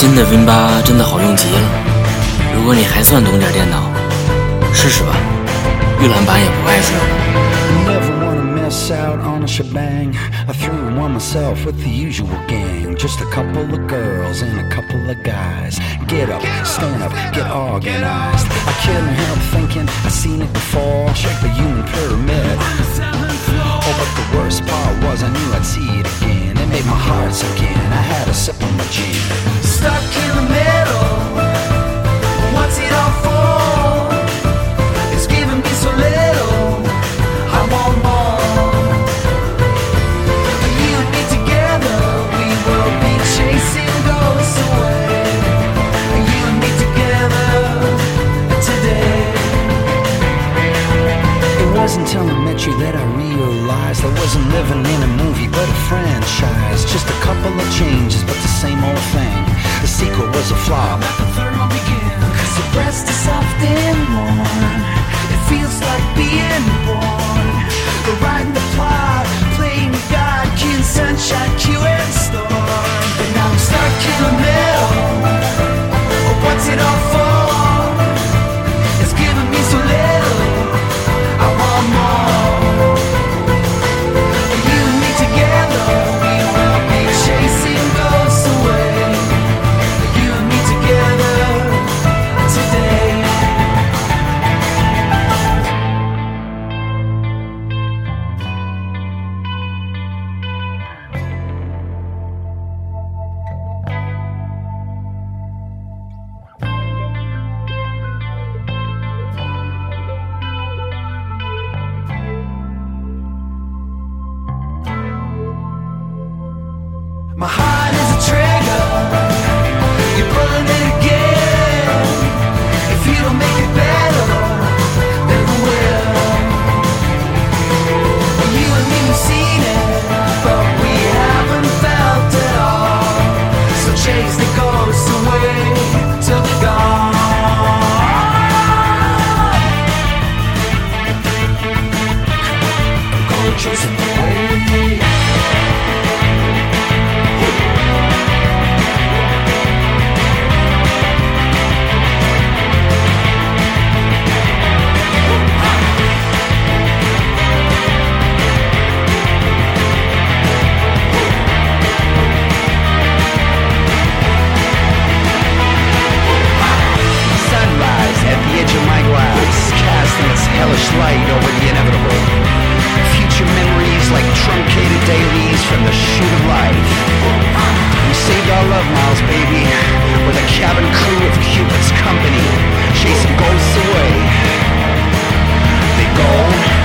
新的 Win 八真的好用极了。如果你还算懂点电脑，试试吧。预览版也不碍事。 Never wanna miss out on a shebang. I threw one myself with the usual gang. Just a couple of girls and a couple of guys. Get up, stand up, get organized. I couldn't help thinking I seen it before. Check the human pyramid. Oh, but the worst part was I knew I'd see it again. It made my heart sink in. I had a sip of my gin. That I realized I wasn't living in a movie but a franchise. Just a couple of changes, but the same old thing. The sequel was a flop. hellish light over the inevitable. Future memories like truncated dailies from the shoot of life. We saved our love miles, baby, with a cabin crew of Cupid's company, chasing ghosts away. They go.